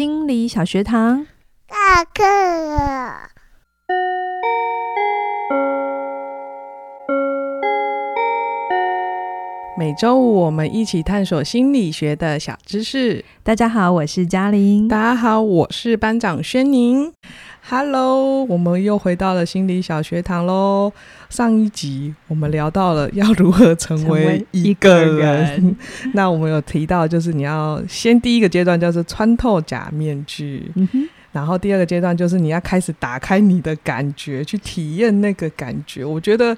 心理小学堂，下课了。每周五我们一起探索心理学的小知识。大家好，我是嘉玲。大家好，我是班长轩宁。Hello，我们又回到了心理小学堂喽。上一集我们聊到了要如何成为一个人，那我们有提到，就是你要先第一个阶段就是穿透假面具，嗯、哼然后第二个阶段就是你要开始打开你的感觉，去体验那个感觉。我觉得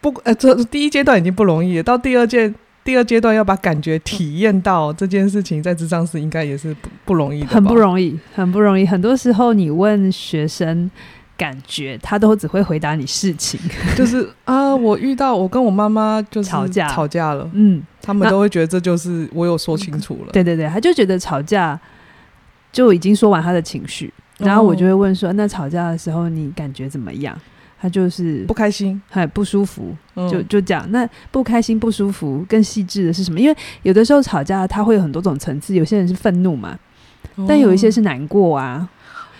不，呃，这第一阶段已经不容易了，到第二阶。第二阶段要把感觉体验到这件事情，在智商是应该也是不不容易的，很不容易，很不容易。很多时候你问学生感觉，他都只会回答你事情，就是啊，我遇到我跟我妈妈就是吵架吵架了，嗯，他们都会觉得这就是我有说清楚了，对对对，他就觉得吵架就已经说完他的情绪，然后我就会问说，那吵架的时候你感觉怎么样？他就是不开心，很不舒服，嗯、就就讲那不开心、不舒服，更细致的是什么？因为有的时候吵架，他会有很多种层次。有些人是愤怒嘛，哦、但有一些是难过啊，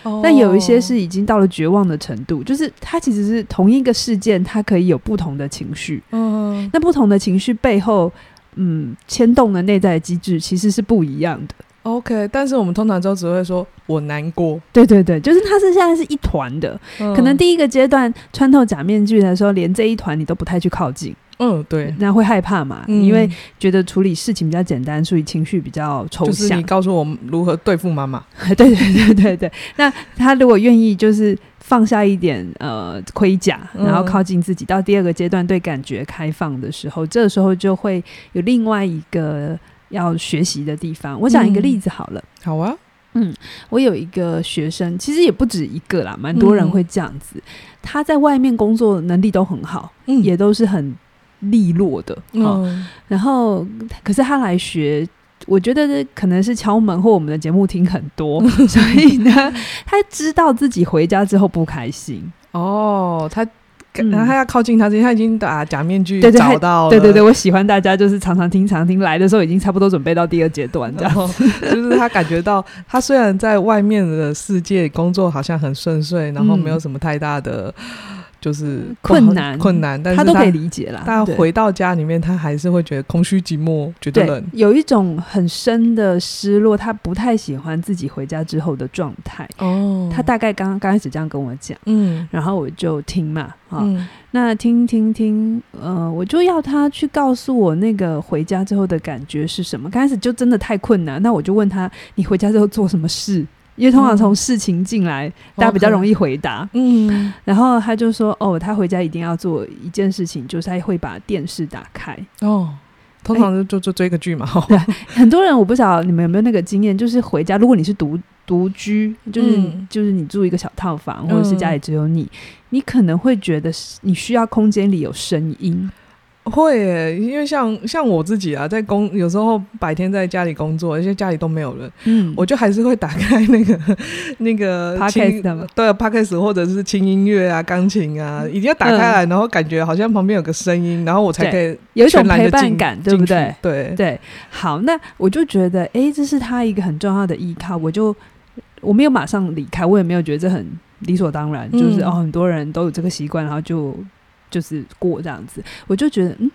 哦、但有一些是已经到了绝望的程度。就是他其实是同一个事件，他可以有不同的情绪。嗯，那不同的情绪背后，嗯，牵动的内在机制其实是不一样的。OK，但是我们通常都只会说“我难过”。对对对，就是他是现在是一团的，嗯、可能第一个阶段穿透假面具的时候，连这一团你都不太去靠近。嗯，对，那会害怕嘛？嗯、因为觉得处理事情比较简单，所以情绪比较抽象。就是你告诉我们如何对付妈妈。对对对对对。那他如果愿意，就是放下一点呃盔甲，然后靠近自己，嗯、到第二个阶段对感觉开放的时候，这个时候就会有另外一个。要学习的地方，我讲一个例子好了。嗯、好啊，嗯，我有一个学生，其实也不止一个啦，蛮多人会这样子。嗯、他在外面工作能力都很好，嗯，也都是很利落的，嗯、哦。然后，可是他来学，我觉得可能是敲门或我们的节目听很多，嗯、所以呢，他知道自己回家之后不开心。哦，他。然后他要靠近他之前，他已经把假面具找到了。对对对，我喜欢大家就是常常听常听，来的时候已经差不多准备到第二阶段，这样 就是他感觉到，他虽然在外面的世界工作好像很顺遂，然后没有什么太大的。就是困难，困难，但是他，他都可以理解啦。但回到家里面，他还是会觉得空虚寂寞，觉得冷，有一种很深的失落。他不太喜欢自己回家之后的状态。哦，他大概刚刚开始这样跟我讲，嗯，然后我就听嘛，啊、嗯，那听听听，呃，我就要他去告诉我那个回家之后的感觉是什么。刚开始就真的太困难，那我就问他，你回家之后做什么事？因为通常从事情进来，嗯、大家比较容易回答。嗯，然后他就说：“哦，他回家一定要做一件事情，就是他会把电视打开。”哦，通常就就就追个剧嘛。对，很多人我不晓得你们有没有那个经验，就是回家，如果你是独独居，就是、嗯、就是你住一个小套房，或者是家里只有你，嗯、你可能会觉得你需要空间里有声音。会耶，因为像像我自己啊，在工有时候白天在家里工作，而且家里都没有人，嗯，我就还是会打开那个那个 Podcast 对 Podcast 或者是轻音乐啊、钢琴啊，一定要打开来，嗯、然后感觉好像旁边有个声音，然后我才可以有一种陪伴感，对不对？对对，好，那我就觉得，哎，这是他一个很重要的依靠，我就我没有马上离开，我也没有觉得这很理所当然，嗯、就是哦，很多人都有这个习惯，然后就。就是过这样子，我就觉得，嗯，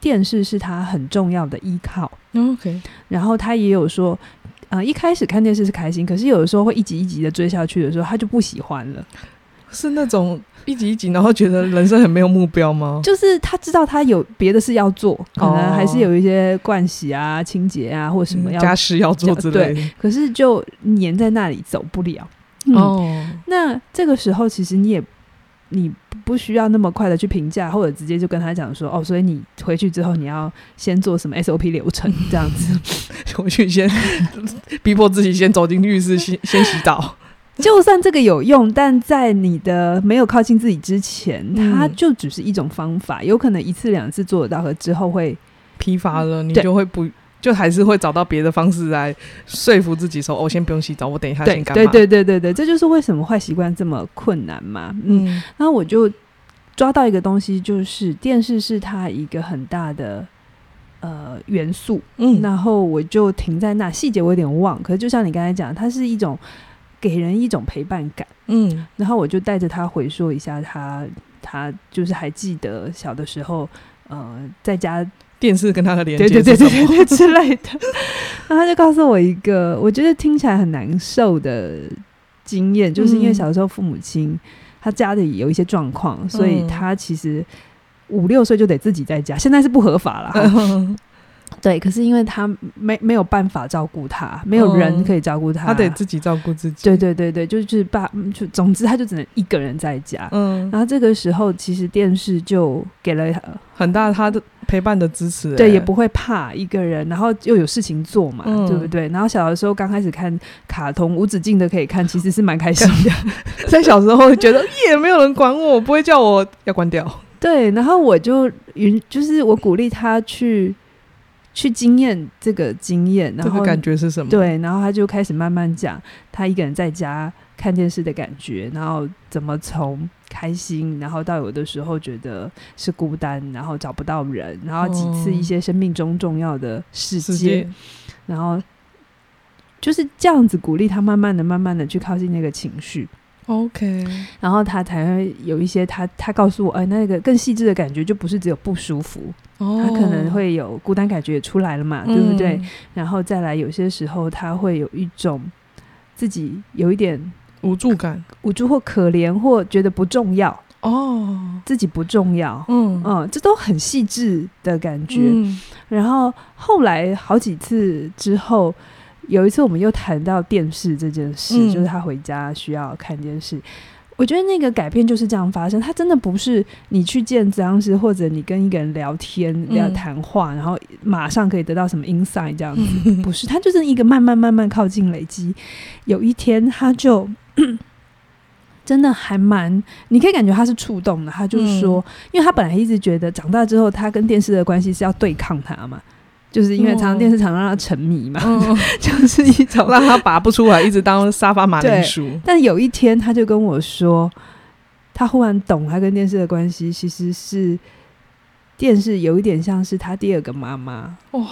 电视是他很重要的依靠。OK，然后他也有说，啊、呃，一开始看电视是开心，可是有的时候会一集一集的追下去的时候，他就不喜欢了。是那种一集一集，然后觉得人生很没有目标吗？就是他知道他有别的事要做，可能还是有一些盥洗啊、清洁啊，或什么要、嗯、家事要做之类的。对，可是就黏在那里走不了。嗯、哦，那这个时候其实你也。你不需要那么快的去评价，或者直接就跟他讲说哦，所以你回去之后你要先做什么 SOP 流程这样子，回去先 逼迫自己先走进浴室先先洗澡。就算这个有用，但在你的没有靠近自己之前，嗯、它就只是一种方法，有可能一次两次做得到，和之后会疲乏了，你就会不。就还是会找到别的方式来说服自己说，我、哦、先不用洗澡，我等一下先干嘛？对对对对对，这就是为什么坏习惯这么困难嘛。嗯，嗯，然后我就抓到一个东西，就是电视是它一个很大的呃元素，嗯，然后我就停在那，细节我有点忘，可是就像你刚才讲，它是一种给人一种陪伴感，嗯，然后我就带着他回溯一下他，他他就是还记得小的时候，呃，在家电视跟他的连接，对对对对对之类的，然后他就告诉我一个我觉得听起来很难受的经验，就是因为小时候父母亲他家里有一些状况，嗯，所以他其实。五六岁就得自己在家，现在是不合法了。嗯、对，可是因为他没没有办法照顾他，没有人可以照顾他，他得自己照顾自己。对对对对，就是爸，就总之他就只能一个人在家。嗯，然后这个时候其实电视就给了很大他的陪伴的支持，对，也不会怕一个人，然后又有事情做嘛，嗯、对不对？然后小的时候刚开始看卡通，无止境的可以看，其实是蛮开心的。在小时候觉得也没有人管我，不会叫我要关掉。对，然后我就云，就是我鼓励他去去经验这个经验，然后这个感觉是什么？对，然后他就开始慢慢讲他一个人在家看电视的感觉，然后怎么从开心，然后到有的时候觉得是孤单，然后找不到人，然后几次一些生命中重要的事件，哦、然后就是这样子鼓励他，慢慢的、慢慢的去靠近那个情绪。OK，然后他才会有一些他他告诉我，哎，那个更细致的感觉就不是只有不舒服，哦、他可能会有孤单感觉也出来了嘛，嗯、对不对？然后再来，有些时候他会有一种自己有一点无助感，无助或可怜或觉得不重要哦，自己不重要，嗯嗯，这都很细致的感觉。嗯、然后后来好几次之后。有一次，我们又谈到电视这件事，嗯、就是他回家需要看电视。我觉得那个改变就是这样发生。他真的不是你去见咨商师，或者你跟一个人聊天、聊谈话，然后马上可以得到什么 insight 这样子。嗯、不是，他就是一个慢慢慢慢靠近累积。有一天，他就 真的还蛮，你可以感觉他是触动的。他就说，嗯、因为他本来一直觉得长大之后，他跟电视的关系是要对抗他嘛。就是因为常常电视常让他沉迷嘛，嗯、就是一种让他拔不出来，一直当沙发马铃薯。但有一天，他就跟我说，他忽然懂他跟电视的关系，其实是电视有一点像是他第二个妈妈。哇，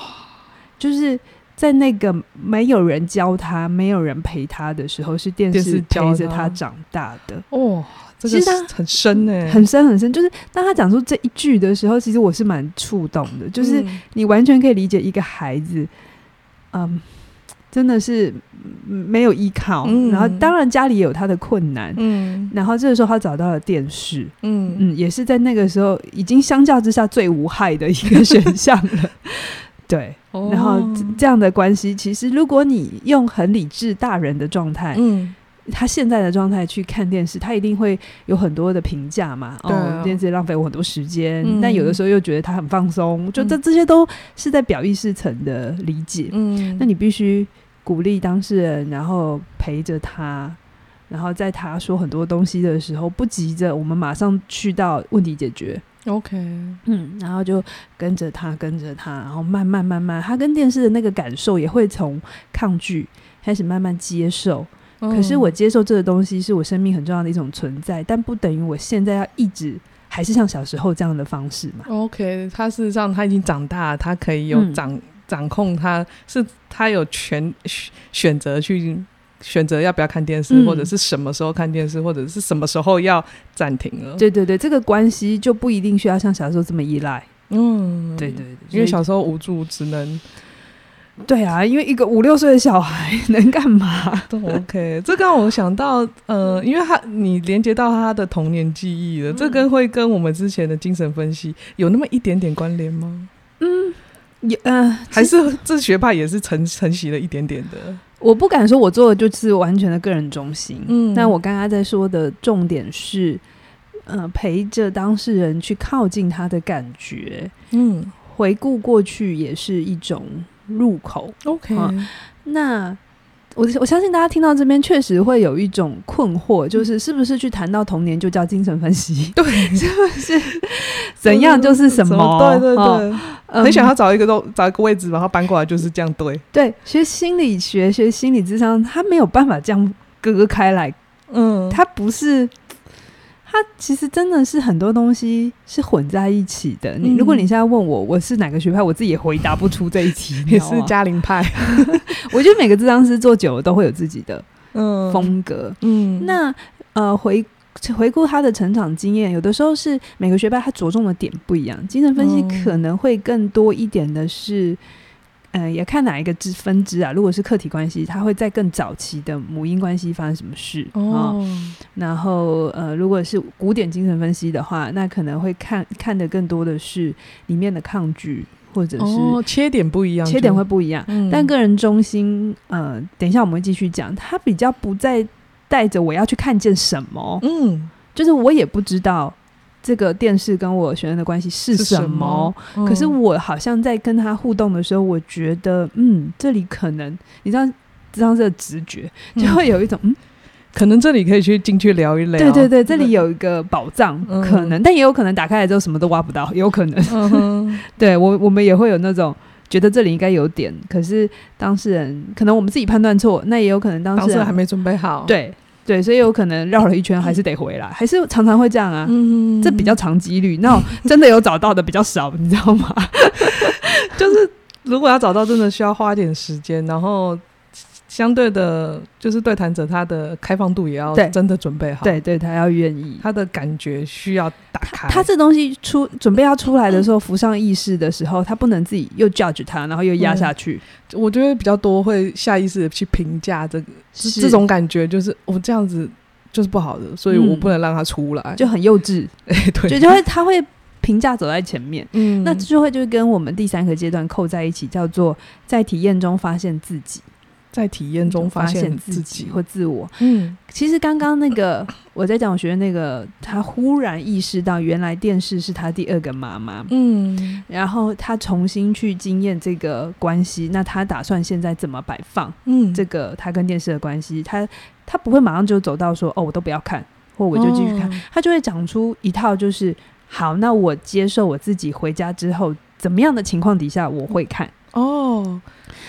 就是在那个没有人教他、没有人陪他的时候，是电视陪着他长大的。哦，这个很深诶，很深很深。就是当他讲出这一句的时候，其实我是蛮触动的。就是你完全可以理解一个孩子，嗯，真的是没有依靠，嗯、然后当然家里也有他的困难，嗯，然后这个时候他找到了电视，嗯嗯，也是在那个时候已经相较之下最无害的一个选项了。对，然后这样的关系，其实如果你用很理智大人的状态，嗯。他现在的状态去看电视，他一定会有很多的评价嘛。啊、哦，电视浪费我很多时间，嗯、但有的时候又觉得他很放松，就这这些都是在表意识层的理解。嗯，那你必须鼓励当事人，然后陪着他，然后在他说很多东西的时候，不急着我们马上去到问题解决。OK，嗯，然后就跟着他，跟着他，然后慢慢慢慢，他跟电视的那个感受也会从抗拒开始慢慢接受。可是我接受这个东西是我生命很重要的一种存在，但不等于我现在要一直还是像小时候这样的方式嘛？OK，他事实上他已经长大，他可以有掌、嗯、掌控他，他是他有权选择去选择要不要看电视，嗯、或者是什么时候看电视，或者是什么时候要暂停了。对对对，这个关系就不一定需要像小时候这么依赖。嗯，对对对，因为小时候无助，只能。对啊，因为一个五六岁的小孩能干嘛？都 OK。这让我想到，呃，因为他你连接到他的童年记忆了，嗯、这跟会跟我们之前的精神分析有那么一点点关联吗？嗯，也呃，还是这学霸也是承承袭了一点点的。我不敢说我做的就是完全的个人中心，嗯，但我刚刚在说的重点是，呃，陪着当事人去靠近他的感觉，嗯，回顾过去也是一种。入口，OK，嗯，那我我相信大家听到这边确实会有一种困惑，就是是不是去谈到童年就叫精神分析？对，是不是 怎样就是什么？对对对，哦，很想要找一个都找一个位置，然后搬过来就是这样对。对，学心理学、学心理智商，他没有办法这样割开来。嗯，他不是。它其实真的是很多东西是混在一起的。你、嗯、如果你现在问我我是哪个学派，我自己也回答不出这一题。也是嘉玲派，我觉得每个智商师做久了都会有自己的嗯风格。嗯，嗯那呃回回顾他的成长经验，有的时候是每个学派他着重的点不一样。精神分析可能会更多一点的是。嗯、呃，也看哪一个支分支啊？如果是客体关系，它会在更早期的母婴关系发生什么事哦，哦。然后呃，如果是古典精神分析的话，那可能会看看的更多的是里面的抗拒，或者是、哦、切点不一样，切点会不一样。嗯、但个人中心，呃，等一下我们会继续讲，他比较不再带着我要去看见什么，嗯，就是我也不知道。这个电视跟我学生的关系是什么？什么嗯、可是我好像在跟他互动的时候，我觉得，嗯，这里可能，你知道，这样子的直觉就会有一种，嗯，嗯，可能这里可以去进去聊一聊。对对对，这里有一个宝藏，嗯、可能，但也有可能打开来之后什么都挖不到，有可能。嗯、对我，我们也会有那种觉得这里应该有点，可是当事人可能我们自己判断错，那也有可能当事人还没准备好。对。对，所以有可能绕了一圈还是得回来，还是常常会这样啊。嗯，这比较长几率，那真的有找到的比较少，你知道吗？就是如果要找到，真的需要花点时间，然后。相对的，就是对谈者他的开放度也要真的准备好，对，对，他要愿意，他的感觉需要打开。他，他这东西出准备要出来的时候，浮上意识的时候，他不能自己又 judge 他，然后又压下去。我觉得比较多会下意识的去评价这个，是。这种感觉就是我这样子就是不好的，所以我不能让他出来，嗯、就很幼稚。哎，对，就就会他会评价走在前面，嗯，那就会就跟我们第三个阶段扣在一起，叫做在体验中发现自己。在体验中发现自己或自我。嗯，其实刚刚那个 我在讲我学的那个，他忽然意识到原来电视是他第二个妈妈。嗯，然后他重新去经验这个关系，那他打算现在怎么摆放？嗯，这个他跟电视的关系，他他不会马上就走到说哦，我都不要看，或我就继续看，哦、他就会讲出一套就是好，那我接受我自己回家之后怎么样的情况底下我会看哦。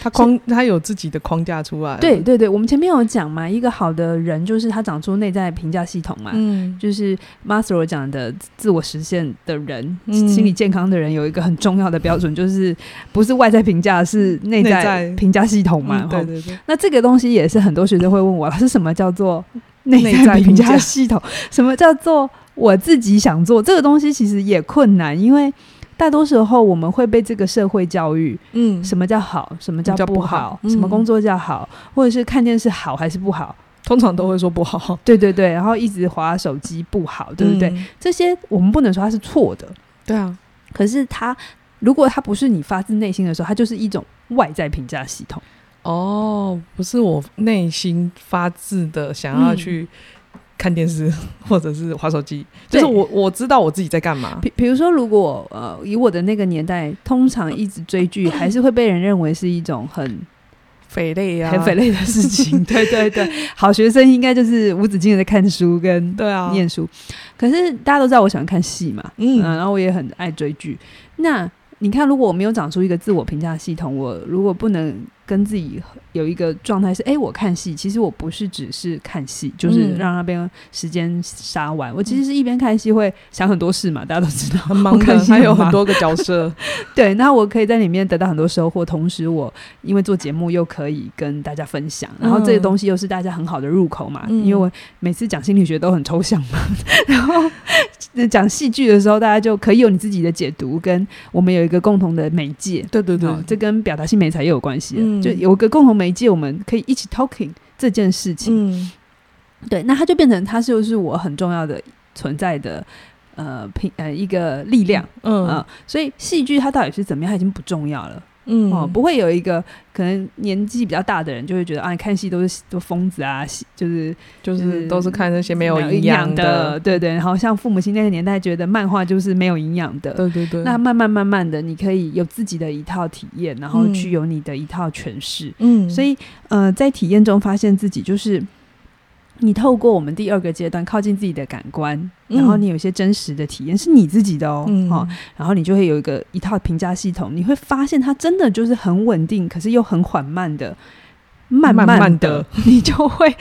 他框，是他有自己的框架出来。对对对，我们前面有讲嘛，一个好的人就是他长出内在评价系统嘛。嗯，就是 Maslow 讲的自我实现的人，嗯、心理健康的人有一个很重要的标准，就是不是外在评价，是内在评价系统嘛。对对对。那这个东西也是很多学生会问我，是什么叫做内在评价系统？什么叫做我自己想做这个东西？其实也困难，因为。大多时候我们会被这个社会教育，嗯，什么叫好，什么叫不好，什么工作叫好，或者是看电视好还是不好，通常都会说不好。对对对，然后一直划手机不好，对不对？这些我们不能说它是错的，对啊。可是它，如果它不是你发自内心的时候，它就是一种外在评价系统。哦，不是我内心发自的想要去。看电视或者是划手机，就是我我知道我自己在干嘛。比比如说，如果呃以我的那个年代，通常一直追剧，还是会被人认为是一种很匪类啊、很匪类的事情。对对对，好学生应该就是无止境的在看书跟对啊念书。啊、可是大家都知道我喜欢看戏嘛，嗯、呃，然后我也很爱追剧。那你看，如果我没有长出一个自我评价系统，我如果不能。跟自己有一个状态是，哎、欸，我看戏，其实我不是只是看戏，就是让那边时间杀完。嗯、我其实是一边看戏会想很多事嘛，大家都知道，很忙的，看戏还有很多个角色。对，那我可以在里面得到很多收获，同时我因为做节目又可以跟大家分享，然后这个东西又是大家很好的入口嘛，嗯、因为我每次讲心理学都很抽象嘛，然后讲戏剧的时候，大家就可以有你自己的解读，跟我们有一个共同的媒介。对对对，这跟表达性美材也有关系。嗯就有个共同媒介，我们可以一起 talking 这件事情。嗯，对，那它就变成它就是我很重要的存在的呃平呃一个力量。嗯啊，所以戏剧它到底是怎么样，它已经不重要了。嗯哦，不会有一个可能年纪比较大的人就会觉得啊，你看戏都是都疯子啊，就是就是都是看那些没有营养的，的，对对。然后像父母亲那个年代觉得漫画就是没有营养的，对对对。那慢慢慢慢的，你可以有自己的一套体验，然后去有你的一套诠释。嗯，所以呃，在体验中发现自己就是。你透过我们第二个阶段靠近自己的感官，嗯、然后你有一些真实的体验是你自己的哦，嗯、哦，然后你就会有一个一套评价系统，你会发现它真的就是很稳定，可是又很缓慢的，慢慢的，慢慢的 你就会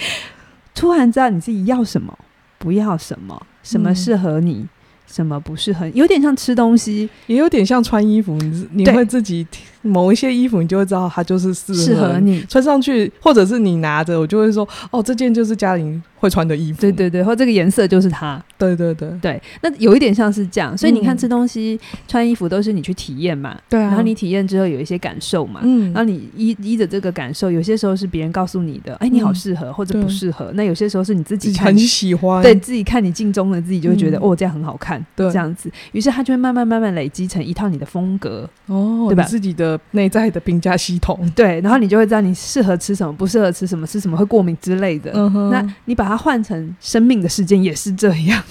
突然知道你自己要什么，不要什么，什么适合你。嗯什么不适合？有点像吃东西，也有点像穿衣服。你你会自己某一些衣服，你就会知道它就是适适合你穿上去，或者是你拿着，我就会说哦，这件就是嘉玲会穿的衣服。对对对，或这个颜色就是它。对对对对，那有一点像是这样。所以你看，吃东西、嗯、穿衣服都是你去体验嘛。对啊。然后你体验之后有一些感受嘛。嗯。然后你依依着这个感受，有些时候是别人告诉你的，哎，你好适合，或者不适合。那有些时候是你自己看很喜欢，对自己看你镜中的自己就会觉得、嗯、哦，这样很好看。对，这样子。于是它就会慢慢慢慢累积成一套你的风格哦，对吧？自己的内在的评价系统，对，然后你就会知道你适合吃什么，不适合吃什么，吃什么会过敏之类的。嗯，那你把它换成生命的事件也是这样，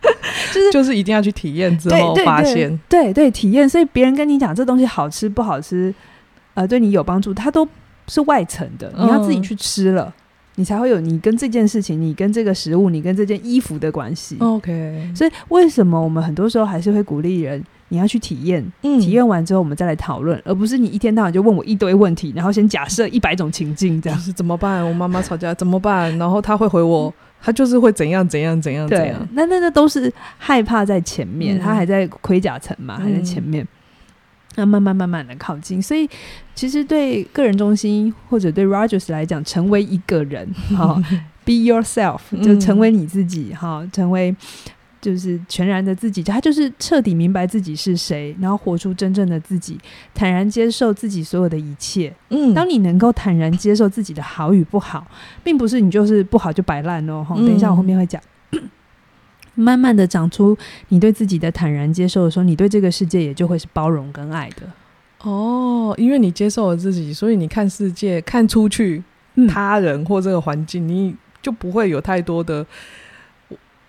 就是就是一定要去体验之后发现，对对，对，体验。所以别人跟你讲这东西好吃不好吃，呃，对你有帮助，它都是外层的，你要自己去吃了。嗯你才会有你跟这件事情，你跟这个食物，你跟这件衣服的关系。OK，所以为什么我们很多时候还是会鼓励人，你要去体验，嗯，体验完之后我们再来讨论，而不是你一天到晚就问我一堆问题，然后先假设一百种情境这样。就是怎么办？我妈妈吵架怎么办？然后她会回我，他就是会怎样怎样怎样怎样。那那那都是害怕在前面，嗯、他还在盔甲层嘛，还在前面。嗯那慢慢慢慢的靠近，所以其实对个人中心或者对 Rogers 来讲，成为一个人，哈，Be yourself，就成为你自己，哈，成为就是全然的自己，他就是彻底明白自己是谁，然后活出真正的自己，坦然接受自己所有的一切。嗯，当你能够坦然接受自己的好与不好，并不是你就是不好就摆烂哦，哈。等一下我后面会讲。慢慢的长出你对自己的坦然接受的时候，你对这个世界也就会是包容跟爱的。哦，因为你接受了自己，所以你看世界、看出去，他人或这个环境，嗯，你就不会有太多的。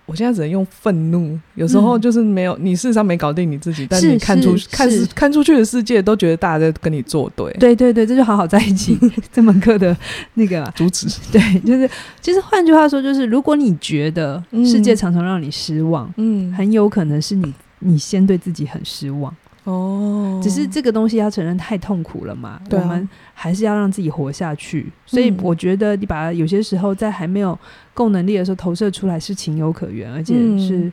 我现在只能用愤怒，有时候就是没有、嗯、你事实上没搞定你自己，但你看出看看出去的世界都觉得大家在跟你作对，对对对，这就好好在一起。这门课的那个主旨，对，就是其实换句话说，就是如果你觉得世界常常让你失望，嗯，很有可能是你你先对自己很失望。哦，只是这个东西要承认太痛苦了嘛？对啊，我们还是要让自己活下去。所以我觉得你把它有些时候在还没有够能力的时候投射出来是情有可原，而且是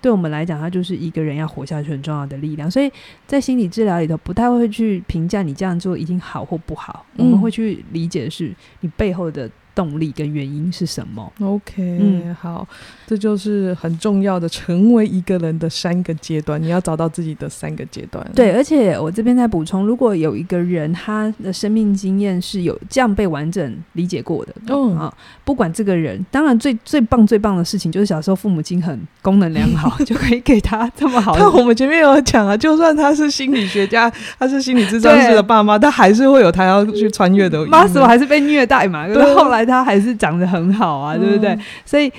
对我们来讲，它就是一个人要活下去很重要的力量。所以在心理治疗里头，不太会去评价你这样做一定好或不好，我们会去理解的是你背后的。动力跟原因是什么？OK，嗯，好，这就是很重要的，成为一个人的三个阶段，你要找到自己的三个阶段。对，而且我这边在补充，如果有一个人他的生命经验是有这样被完整理解过的，嗯啊，不管这个人，当然最最棒最棒的事情就是小时候父母亲很功能良好，就可以给他这么好的。但我们前面有讲啊，就算他是心理学家，他是心理咨商师的爸妈，他还是会有他要去穿越的。妈死我还是被虐待嘛，可是后来。他还是长得很好啊，对不对？嗯、所以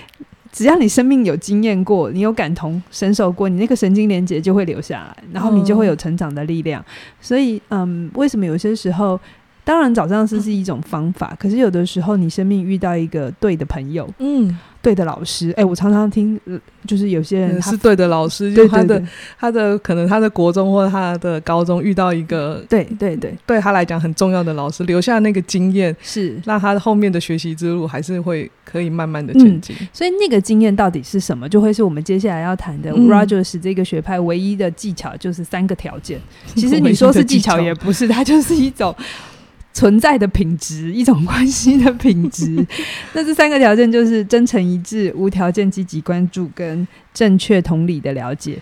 只要你生命有经验过，你有感同身受过，你那个神经连接就会留下来，然后你就会有成长的力量。嗯、所以，嗯，为什么有些时候，当然找上司是一种方法，嗯、可是有的时候你生命遇到一个对的朋友，嗯。对的老师，哎、欸，我常常听，就是有些人是对的老师，就他的他的可能他的国中或者他的高中遇到一个对对对，对他来讲很重要的老师，留下那个经验，是让他后面的学习之路还是会可以慢慢的前进、嗯。所以那个经验到底是什么，就会是我们接下来要谈的。嗯、Rogers 这个学派唯一的技巧就是三个条件。其实你说是技巧也不是，它就是一种。存在的品质，一种关系的品质。那这三个条件就是真诚一致、无条件积极关注跟正确同理的了解。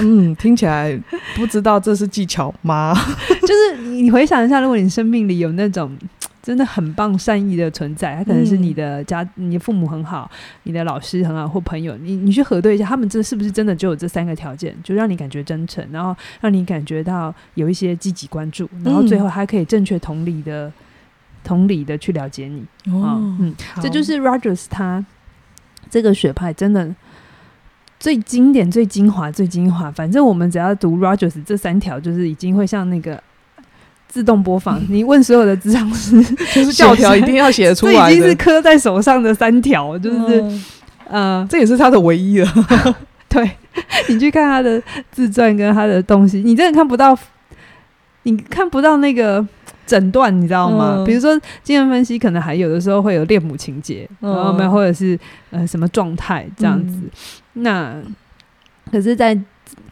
嗯，听起来不知道这是技巧吗？就是你回想一下，如果你生命里有那种。真的很棒，善意的存在，他可能是你的家，嗯、你的父母很好，你的老师很好，或朋友，你你去核对一下，他们这是不是真的就有这三个条件，就让你感觉真诚，然后让你感觉到有一些积极关注，然后最后还可以正确同理的、嗯、同理的去了解你。哦，嗯，这就是 Rogers 他这个学派真的最经典、最精华、最精华。反正我们只要读 Rogers 这三条，就是已经会像那个。自动播放，你问所有的智商师，就是教条一定要写出来的，这已经是刻在手上的三条，就是，嗯，这也是他的唯一了。对，你去看他的自传跟他的东西，你真的看不到，你看不到那个诊断，你知道吗？嗯、比如说精神分析，可能还有的时候会有恋母情节，嗯、然后没有或者是呃什么状态这样子。嗯、那可是，在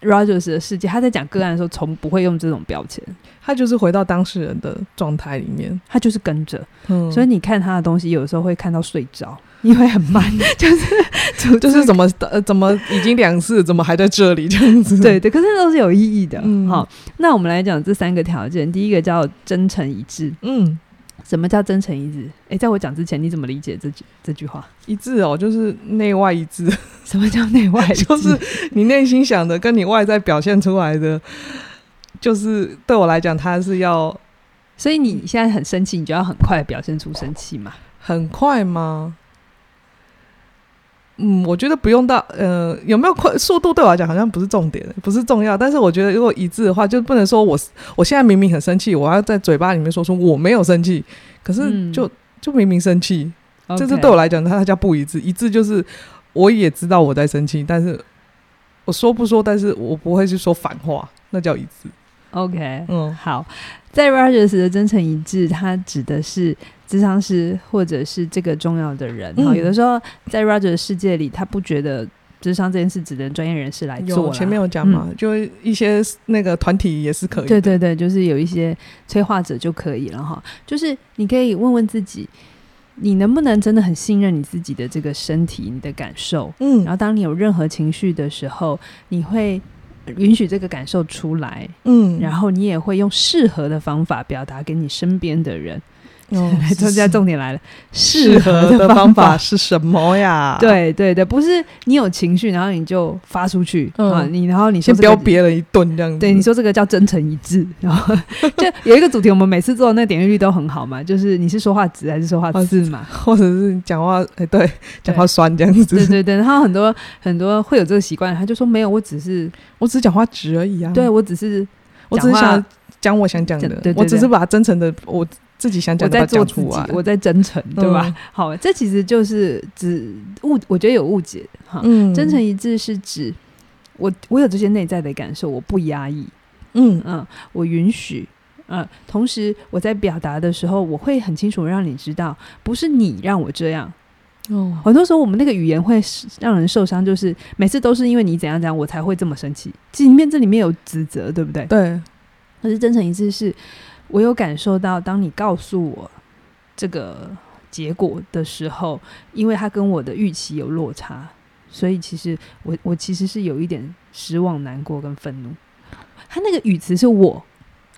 Rogers 的世界，他在讲个案的时候，从不会用这种标签，他就是回到当事人的状态里面，他就是跟着。嗯、所以你看他的东西，有的时候会看到睡着。因为很慢，就是就是怎么呃怎么已经两次，怎么还在这里这样子？对对，可是都是有意义的。嗯，好，那我们来讲这三个条件，第一个叫真诚一致。嗯，什么叫真诚一致？哎，在我讲之前，你怎么理解这句这句话？一致哦，就是内外一致。什么叫内外一致？就是你内心想的跟你外在表现出来的，就是对我来讲，它是要。所以你现在很生气，你就要很快表现出生气嘛？很快吗？嗯，我觉得不用到，呃，有没有快速度对我来讲好像不是重点，不是重要。但是我觉得如果一致的话，就不能说我我现在明明很生气，我要在嘴巴里面说出我没有生气，可是就、嗯、就明明生气，这是对我来讲，它叫不一致。一致就是我也知道我在生气，但是我说不说，但是我不会去说反话，那叫一致。OK，嗯，好，在 Rogers 的真诚一致，它指的是咨商师或者是这个重要的人。嗯、有的时候在 Rogers 的世界里，他不觉得智商这件事只能专业人士来做。前面有讲嘛，嗯、就一些那个团体也是可以。对对对，就是有一些催化者就可以了哈。就是你可以问问自己，你能不能真的很信任你自己的这个身体、你的感受？嗯，然后当你有任何情绪的时候，你会。允许这个感受出来，嗯，然后你也会用适合的方法表达给你身边的人。哦，现在重点来了，适合的方法是什么呀？对对对，不是你有情绪，然后你就发出去啊，你然后你先飙别人一顿这样子。对，你说这个叫真诚一致，然后 就有一个主题，我们每次做的那点阅率都很好嘛，就是你是说话直还是说话字嘛，或者是讲话哎对，讲话酸这样子。对对对，然后很多很多会有这个习惯，他就说没有，我只是我只是讲话直而已啊。对，我只是我只是想讲我想讲的，我只是把它真诚的我。自己想讲，我在做自己，我在真诚，对吧？嗯、好，这其实就是指误，我觉得有误解哈。嗯，真诚一致是指我，我有这些内在的感受，我不压抑，嗯嗯，我允许，嗯，同时我在表达的时候，我会很清楚让你知道，不是你让我这样。哦，很多时候我们那个语言会让人受伤，就是每次都是因为你怎样怎样，我才会这么生气。这里面这里面有指责，对不对？对。可是真诚一致是。我有感受到，当你告诉我这个结果的时候，因为他跟我的预期有落差，所以其实我我其实是有一点失望、难过跟愤怒。他那个语词是我。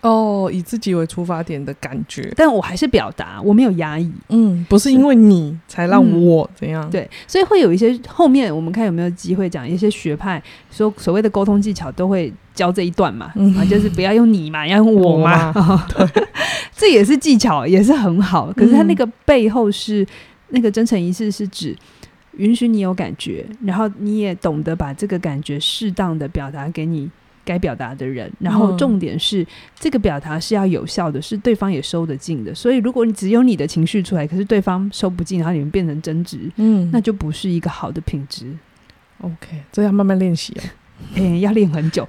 哦，以自己为出发点的感觉，但我还是表达，我没有压抑。嗯，不是因为你才让我怎样？嗯、对，所以会有一些后面我们看有没有机会讲一些学派说所谓的沟通技巧都会教这一段嘛，嗯、啊，就是不要用你嘛，要用我嘛。对，这也是技巧，也是很好。可是它那个背后是、嗯、那个真诚仪式，是指允许你有感觉，然后你也懂得把这个感觉适当的表达给你。该表达的人，然后重点是、嗯、这个表达是要有效的，是对方也收得进的。所以，如果你只有你的情绪出来，可是对方收不进，然后你们变成争执，嗯，那就不是一个好的品质。OK，这要慢慢练习哦，哎、欸，要练很久。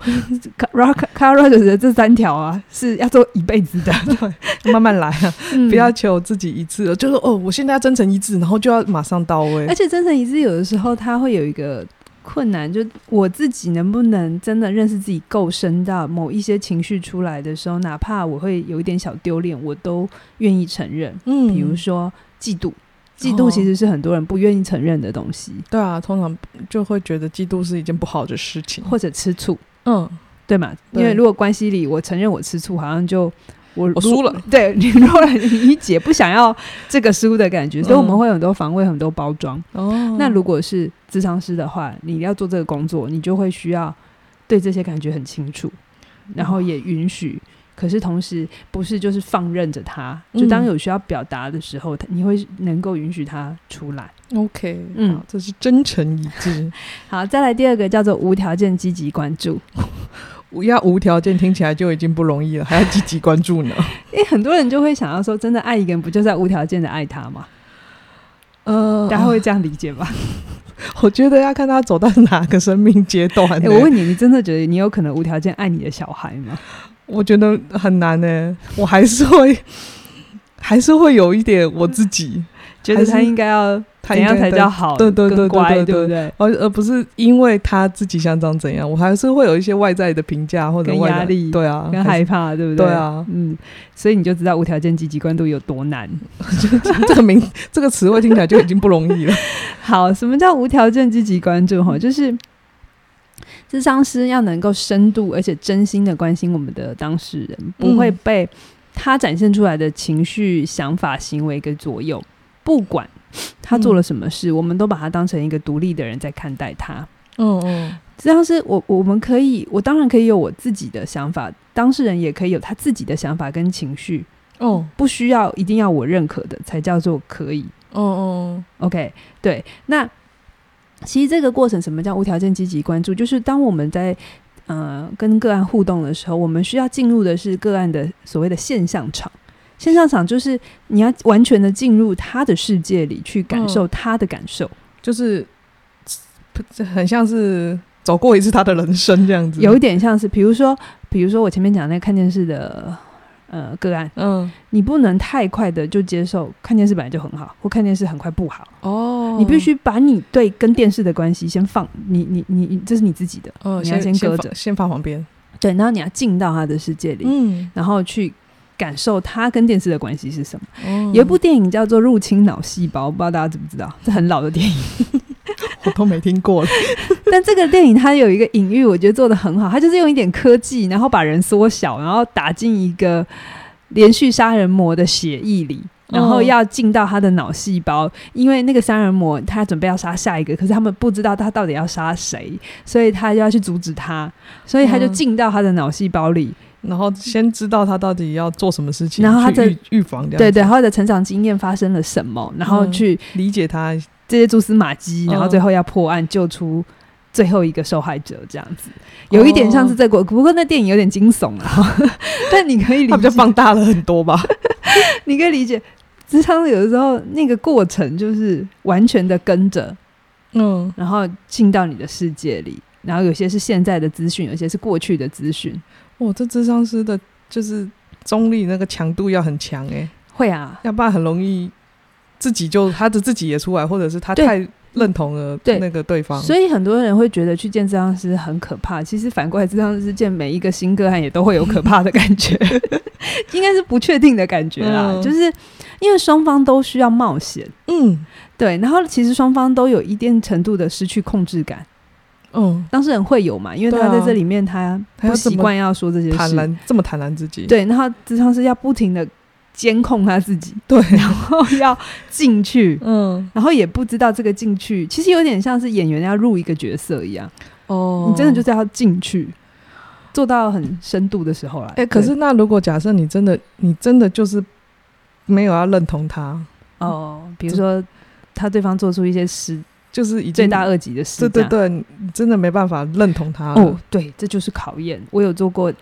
Carl Rogers 的这三条啊，是要做一辈子的，对，慢慢来啊，嗯、不要求自己一致，就是哦，我现在要真诚一致，然后就要马上到位。而且真诚一致，有的时候它会有一个。困难就我自己能不能真的认识自己够深到某一些情绪出来的时候，哪怕我会有一点小丢脸，我都愿意承认。嗯，比如说嫉妒，嫉妒其实是很多人不愿意承认的东西。哦。对啊，通常就会觉得嫉妒是一件不好的事情，或者吃醋。嗯，对嘛？对。因为如果关系里我承认我吃醋，好像就。我我输了，对 你后来你姐不想要这个输的感觉，所以我们会有很多防卫，很多包装。哦，那如果是咨商师的话，你要做这个工作，你就会需要对这些感觉很清楚，然后也允许。可是同时不是就是放任着他，就当有需要表达的时候，你会能够允许他出来。OK，嗯，这是真诚一致。好，再来第二个叫做无条件积极关注。要无条件听起来就已经不容易了，还要积极关注呢。因为很多人就会想要说，真的爱一个人，不就是要无条件的爱他吗？呃，大家会这样理解吧？我觉得要看他走到哪个生命阶段。欸，我问你，你真的觉得你有可能无条件爱你的小孩吗？我觉得很难呢，我还是会，还是会有一点我自己觉得他应该要。怎样才叫好？对对对对对，对不对？而而不是因为他自己想长怎样，我还是会有一些外在的评价或者压力，对啊，跟害怕，对不对？对啊，嗯，所以你就知道无条件积极关注有多难。这个名这个词汇听起来就已经不容易了。好，什么叫无条件积极关注？哈，就是智商师要能够深度而且真心的关心我们的当事人，不会被他展现出来的情绪、想法、行为给左右，不管。他做了什么事，嗯、我们都把他当成一个独立的人在看待他。嗯嗯，这样是我我们可以，我当然可以有我自己的想法，当事人也可以有他自己的想法跟情绪。哦，不需要一定要我认可的才叫做可以。哦哦，OK，对。那其实这个过程，什么叫无条件积极关注？就是当我们在呃跟个案互动的时候，我们需要进入的是个案的所谓的现象场。现象场就是你要完全的进入他的世界里去感受他的感受，嗯、就是很像是走过一次他的人生这样子，有一点像是，比如说，比如说我前面讲那个看电视的呃个案，嗯，你不能太快的就接受看电视本来就很好，或看电视很快不好。哦，你必须把你对跟电视的关系先放，你你你你这是你自己的，哦，你要先搁着，先放旁边，对，然后你要进到他的世界里，嗯，然后去。感受它跟电视的关系是什么？嗯、有一部电影叫做《入侵脑细胞》，不知道大家知不知道？这很老的电影，我都没听过了。但这个电影它有一个隐喻，我觉得做的很好。它就是用一点科技，然后把人缩小，然后打进一个连续杀人魔的血液里，然后要进到他的脑细胞。嗯、因为那个杀人魔他准备要杀下一个，可是他们不知道他到底要杀谁，所以他就要去阻止他，所以他就进到他的脑细胞里。然后先知道他到底要做什么事情，然后他的预防这样，对对，他的成长经验发生了什么，然后去、嗯、理解他这些蛛丝马迹，然后最后要破案，救出最后一个受害者，这样子，有一点像是这个，不过那电影有点惊悚啊，但你可以理解，他比较放大了很多吧？你可以理解，职场有的时候那个过程就是完全的跟着，嗯，然后进到你的世界里，然后有些是现在的资讯，有些是过去的资讯。哦，这智商师的就是中立那个强度要很强哎，会啊，要不然很容易自己就他的自己也出来，或者是他太认同了那个对方，对，所以很多人会觉得去见智商师很可怕。其实反过来，智商师见每一个新个案也都会有可怕的感觉，应该是不确定的感觉啦，嗯、就是因为双方都需要冒险，嗯，对，然后其实双方都有一定程度的失去控制感。嗯，当事人会有嘛？因为他在这里面，他不习惯要说这些事，坦然这么坦然自己。对，然后咨商是要不停的监控他自己，对，然后要进去，嗯，然后也不知道这个进去，其实有点像是演员要入一个角色一样。哦，你真的就是要进去，做到很深度的时候来。哎，可是那如果假设你真的，你真的就是没有要认同他，哦，比如说他对方做出一些事。就是以罪大恶极的事，对对对，你真的没办法认同他哦。对，这就是考验。我有做过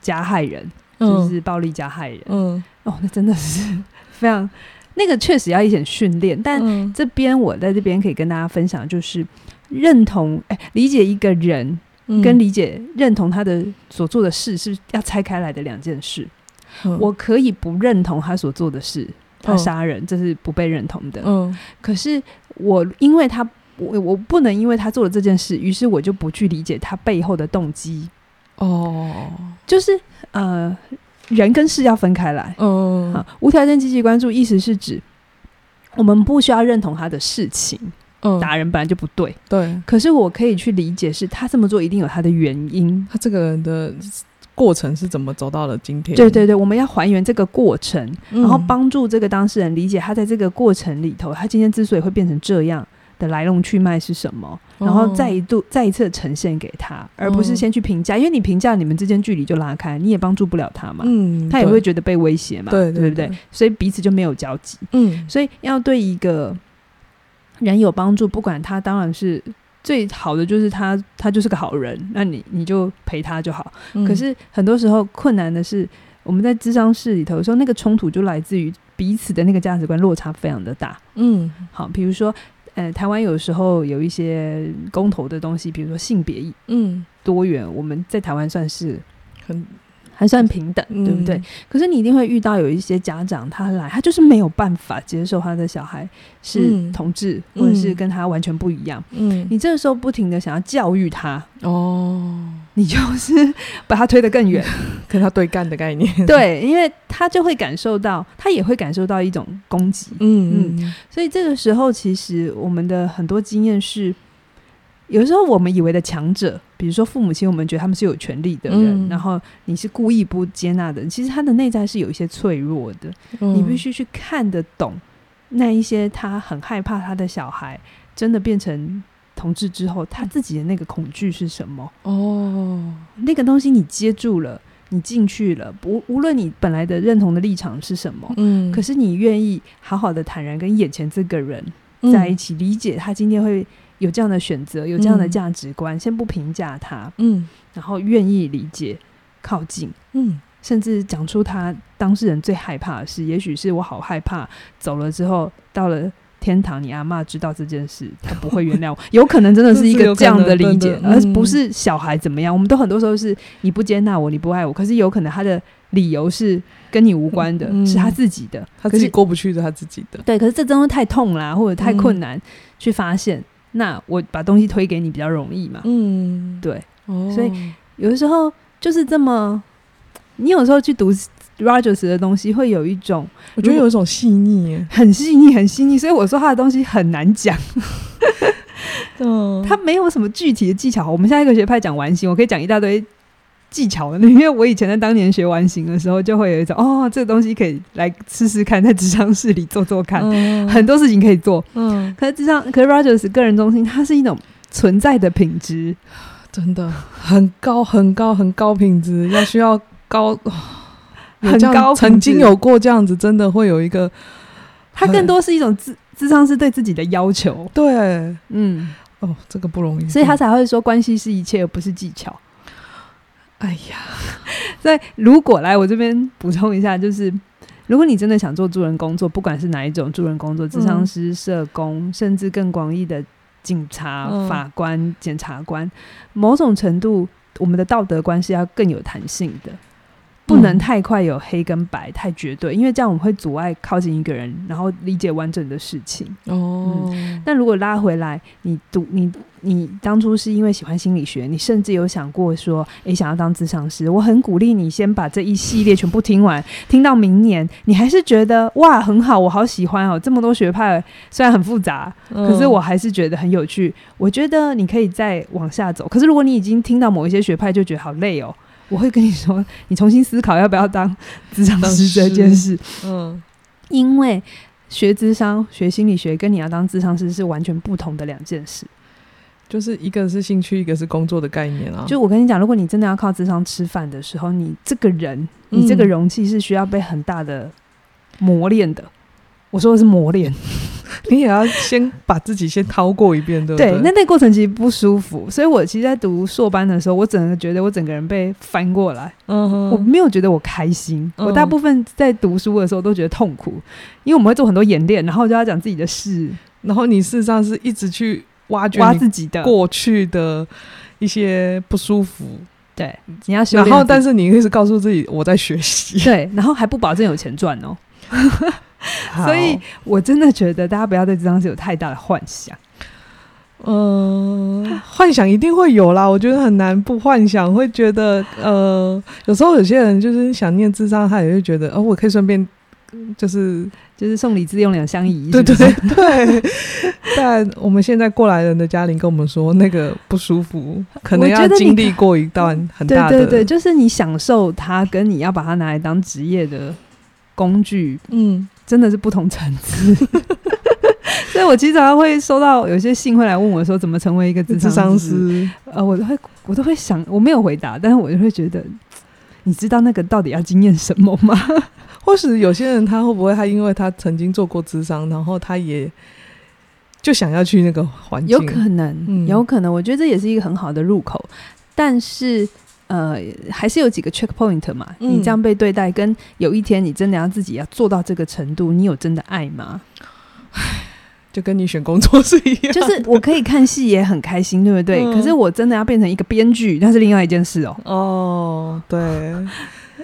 加害人，嗯、就是暴力加害人。嗯，哦，那真的是非常那个，确实要一点训练。但这边我在这边可以跟大家分享，就是认同，哎，理解一个人跟理解认同他的所做的事是要拆开来的两件事。嗯、我可以不认同他所做的事。他杀人，这是不被认同的。嗯，可是我因为他，我我不能因为他做了这件事，于是我就不去理解他背后的动机。哦，就是呃，人跟事要分开来。嗯，好，无条件积极关注，意思是指我们不需要认同他的事情。嗯，打人本来就不对。对，可是我可以去理解，是他这么做一定有他的原因。他这个人的。过程是怎么走到了今天？对对对，我们要还原这个过程，然后帮助这个当事人理解他在这个过程里头，他今天之所以会变成这样的来龙去脉是什么，然后再一度再一次呈现给他，而不是先去评价，因为你评价，你们之间距离就拉开，你也帮助不了他嘛。嗯，他也会觉得被威胁嘛。对对不对？所以彼此就没有交集。嗯，所以要对一个人有帮助，不管他当然是。最好的就是他，他就是个好人，那你你就陪他就好。嗯、可是很多时候困难的是，我们在智商室里头，的时候那个冲突就来自于彼此的那个价值观落差非常的大。嗯，好，比如说，呃，台湾有时候有一些公投的东西，比如说性别，嗯，多元，我们在台湾算是很还算平等，对不对？嗯、可是你一定会遇到有一些家长，他来，他就是没有办法接受他的小孩是同志，嗯、或者是跟他完全不一样。嗯，你这个时候不停的想要教育他，哦，你就是把他推得更远，跟他对干的概念。对，因为他就会感受到，他也会感受到一种攻击。嗯嗯，所以这个时候，其实我们的很多经验是。有时候我们以为的强者，比如说父母亲，我们觉得他们是有权利的人，嗯、然后你是故意不接纳的，其实他的内在是有一些脆弱的，嗯、你必须去看得懂那一些他很害怕他的小孩真的变成同志之后，他自己的那个恐惧是什么？哦，那个东西你接住了，你进去了，不无论你本来的认同的立场是什么，嗯，可是你愿意好好的坦然跟眼前这个人在一起，嗯、理解他今天会。有这样的选择，有这样的价值观，嗯、先不评价他，嗯，然后愿意理解、靠近，嗯，甚至讲出他当事人最害怕的事。也许是我好害怕走了之后，到了天堂，你阿嬷知道这件事，他不会原谅我。有可能真的是一个这样的理解，而不是小孩怎么样。我们都很多时候是你不接纳我，你不爱我，可是有可能他的理由是跟你无关的，嗯、是他自己的，他自己过不去的，他自己的。对，可是这真的太痛啦，或者太困难去发现。那我把东西推给你比较容易嘛？嗯，对，哦、所以有的时候就是这么，你有时候去读 Rogers 的东西，会有一种，我觉得有一种细腻，很细腻，很细腻。所以我说他的东西很难讲，嗯，他没有什么具体的技巧。我们下一个学派讲完形，我可以讲一大堆。技巧的，因为我以前在当年学完形的时候，就会有一种哦，这个东西可以来试试看，在智商室里做做看，嗯、很多事情可以做。嗯，可是智商，可是 Rogers 个人中心，它是一种存在的品质，真的很高很高很高品质，要需要高很高，曾经有过这样子，真的会有一个，它更多是一种智智商是对自己的要求。对，嗯，哦，这个不容易，所以他才会说关系是一切，而不是技巧。哎呀，所以如果来我这边补充一下，就是如果你真的想做助人工作，不管是哪一种助人工作，智商师、社工，甚至更广义的警察、嗯、法官、检察官，某种程度，我们的道德观是要更有弹性的。不能太快有黑跟白，太绝对，因为这样我们会阻碍靠近一个人，然后理解完整的事情。哦，那、嗯、如果拉回来，你读你你当初是因为喜欢心理学，你甚至有想过说，哎、欸，想要当咨商师。我很鼓励你先把这一系列全部听完，听到明年，你还是觉得哇很好，我好喜欢哦。这么多学派虽然很复杂，可是我还是觉得很有趣。我觉得你可以再往下走。可是如果你已经听到某一些学派，就觉得好累哦。我会跟你说，你重新思考要不要当智商师这件事。嗯，因为学智商、学心理学跟你要当智商师是完全不同的两件事。就是一个是兴趣，一个是工作的概念啊。就我跟你讲，如果你真的要靠智商吃饭的时候，你这个人，你这个容器是需要被很大的磨练的。我说的是磨练。你也要先把自己先掏过一遍，对不对？对，那那过程其实不舒服，所以我其实，在读硕班的时候，我整个觉得我整个人被翻过来，嗯哼，我没有觉得我开心，嗯、我大部分在读书的时候都觉得痛苦，因为我们会做很多演练，然后就要讲自己的事，然后你事实上是一直去挖掘挖自己的过去的一些不舒服，对，你要，然后但是你一直告诉自己我在学习，对，然后还不保证有钱赚哦。所以，我真的觉得大家不要对这张是有太大的幻想。嗯，幻想一定会有啦。我觉得很难不幻想，会觉得呃，有时候有些人就是想念智商，他也会觉得哦，我可以顺便就是就是送礼自用两相宜。对对对。对但我们现在过来人的嘉玲跟我们说，那个不舒服，可能要经历过一段很大的。对对对，就是你享受它，跟你要把它拿来当职业的工具，嗯。真的是不同层次，所以我经常会收到有些信会来问我说，怎么成为一个智商师？呃，我都会我都会想，我没有回答，但是我就会觉得，你知道那个到底要经验什么吗？或许有些人他会不会他因为他曾经做过智商，然后他也就想要去那个环境？有可能，嗯、有可能，我觉得这也是一个很好的入口，但是。呃，还是有几个 checkpoint 嘛。嗯、你这样被对待，跟有一天你真的要自己要做到这个程度，你有真的爱吗？就跟你选工作是一样，就是我可以看戏也很开心，对不对？嗯、可是我真的要变成一个编剧，那是另外一件事哦。哦，对，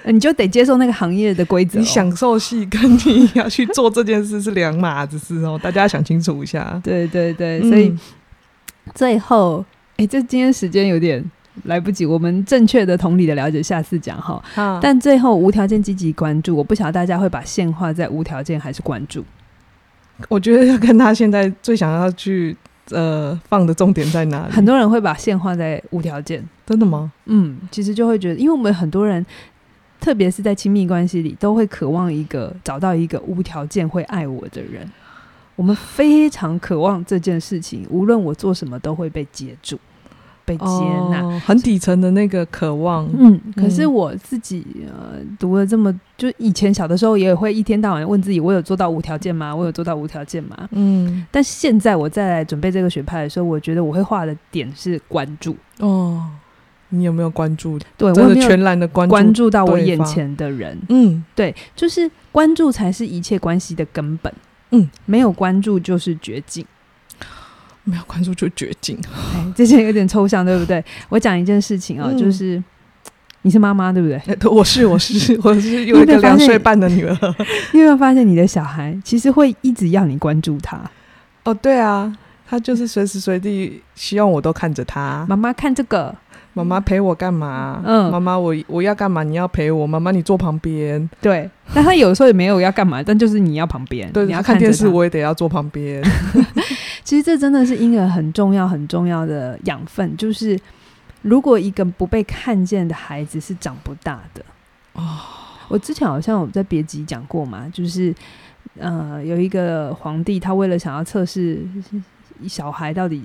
你就得接受那个行业的规则。你享受戏跟你要去做这件事是两码子事哦，大家想清楚一下。对对对，所以、嗯、最后，哎，这今天时间有点来不及，我们正确的同理的了解，下次讲哈。好但最后无条件积极关注，我不晓得大家会把线画在无条件还是关注。我觉得要跟他现在最想要去呃放的重点在哪里？很多人会把线画在无条件，真的吗？嗯，其实就会觉得，因为我们很多人，特别是在亲密关系里，都会渴望一个找到一个无条件会爱我的人。我们非常渴望这件事情，无论我做什么都会被接住。被接纳、哦，很底层的那个渴望。嗯，可是我自己呃读了这么，就以前小的时候也会一天到晚问自己：我有做到无条件吗？我有做到无条件吗？嗯，但现在我再来准备这个学派的时候，我觉得我会画的点是关注。哦，你有没有关注？对，我有全然的关注关注到我眼前的人。嗯，对，就是关注才是一切关系的根本。嗯，没有关注就是绝境。没有关注就绝境，哎，这些有点抽象，对不对？我讲一件事情啊、哦，嗯、就是你是妈妈，对不对？我是，我是，我是有一个两岁半的女儿。你有没有发现你的小孩其实会一直要你关注他？哦，对啊，他就是随时随地希望我都看着他。妈妈看这个。妈妈陪我干嘛？嗯，妈妈，我我要干嘛？你要陪我。妈妈，你坐旁边。对，但他有时候也没有要干嘛，但就是你要旁边。对，你要看电视，我也得要坐旁边。其实这真的是婴儿很重要、很重要的养分。就是如果一个不被看见的孩子是长不大的。哦，我之前好像有在别集讲过嘛，就是呃，有一个皇帝，他为了想要测试小孩到底。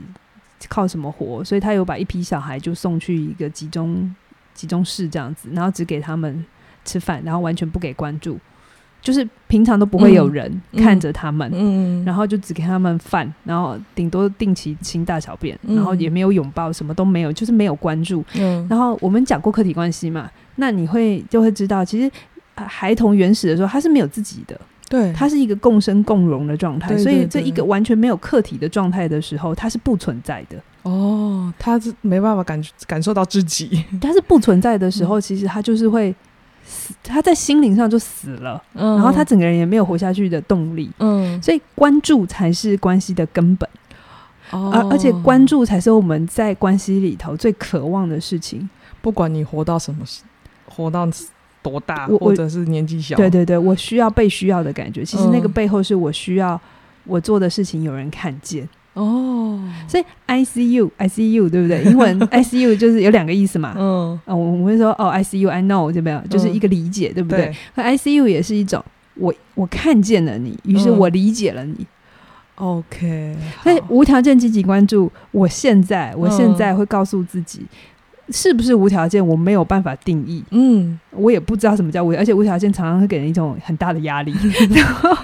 靠什么活？所以他有把一批小孩就送去一个集中集中室这样子，然后只给他们吃饭，然后完全不给关注，就是平常都不会有人看着他们，嗯，然后就只给他们饭，然后顶多定期清大小便，然后也没有拥抱，什么都没有，就是没有关注。嗯，然后我们讲过客体关系嘛，那你会就会知道，其实孩童原始的时候他是没有自己的。对，它是一个共生共荣的状态，对对对，所以这一个完全没有客体的状态的时候，它是不存在的。哦，它是没办法感感受到自己，它是不存在的时候，其实它就是会死，它在心灵上就死了，嗯，然后他整个人也没有活下去的动力。嗯，所以关注才是关系的根本，哦，而而且关注才是我们在关系里头最渴望的事情。不管你活到什么时，活到。多大，或者是年纪小？对对对，我需要被需要的感觉。其实那个背后是我需要我做的事情有人看见哦。所以 I see you, I see you，对不对？英文 I see you 就是有两个意思嘛。嗯，我们会说哦，I see you, I know，对不对？就是一个理解，对不对？那 I see you 也是一种我我看见了你，于是我理解了你。OK，所以无条件积极关注。我现在，我现在会告诉自己。是不是无条件？我没有办法定义。嗯，我也不知道什么叫无，而且无条件常常会给人一种很大的压力。然后，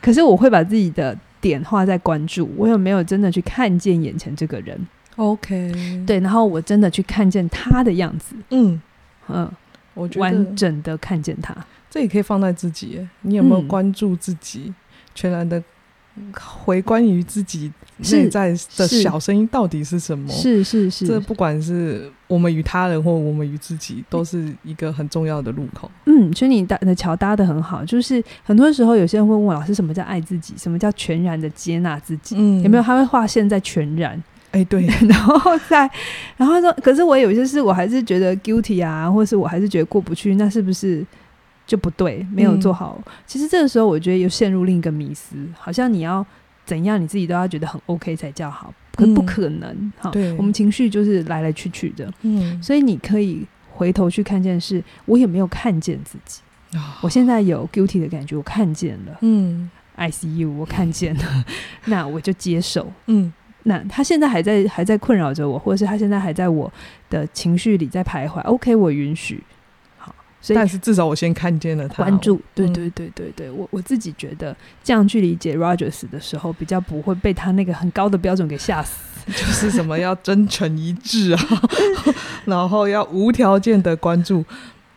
可是我会把自己的点画在关注，我有没有真的去看见眼前这个人？OK，对，然后我真的去看见他的样子。嗯嗯，我觉得完整的看见他，这也可以放在自己。你有没有关注自己？嗯、全然的。回关于自己内在的小声音到底是什么？是是是，这不管是我们与他人或我们与自己，都是一个很重要的路口。嗯，所以你搭的桥搭的很好。就是很多时候，有些人会问我老师，什么叫爱自己？什么叫全然的接纳自己？嗯，有没有？他会画线在全然。哎，对。然后再，然后说，可是我有些事，我还是觉得 guilty 啊，或是我还是觉得过不去。那是不是？就不对，没有做好。嗯、其实这个时候，我觉得又陷入另一个迷思，好像你要怎样，你自己都要觉得很 OK 才叫好，可不可能。哈、嗯，对，我们情绪就是来来去去的。嗯，所以你可以回头去看见，是我也没有看见自己？哦、我现在有 guilty 的感觉，我看见了。嗯，I see you，我看见了，那我就接受。嗯，那他现在还在还在困扰着我，或者是他现在还在我的情绪里在徘徊。OK，我允许。所以但是至少我先看见了他，关注，对对对对对，我我自己觉得这样去理解 Rogers 的时候，比较不会被他那个很高的标准给吓死。就是什么要真诚一致啊，然后要无条件的关注，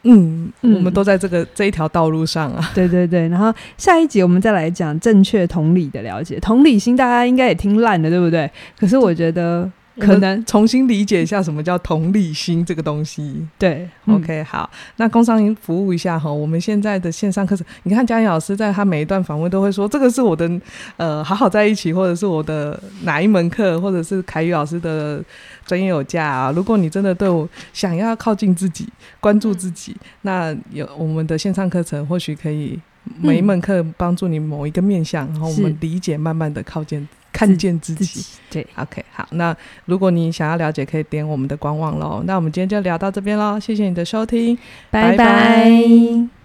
嗯，嗯我们都在这个这一条道路上啊。对对对，然后下一集我们再来讲正确同理的了解，同理心大家应该也听烂了，对不对？可是我觉得。可能重新理解一下什么叫同理心这个东西。对，OK，好，那工商服务一下哈，我们现在的线上课程，你看佳颖老师在他每一段访问都会说，这个是我的呃好好在一起，或者是我的哪一门课，或者是凯宇老师的专业有价啊。如果你真的对我想要靠近自己，关注自己，那有我们的线上课程或许可以每一门课帮助你某一个面向，嗯、然后我们理解，慢慢的靠近。看见自己，自己对，OK，好。那如果你想要了解，可以点我们的官网喽。那我们今天就聊到这边喽，谢谢你的收听，拜拜。拜拜。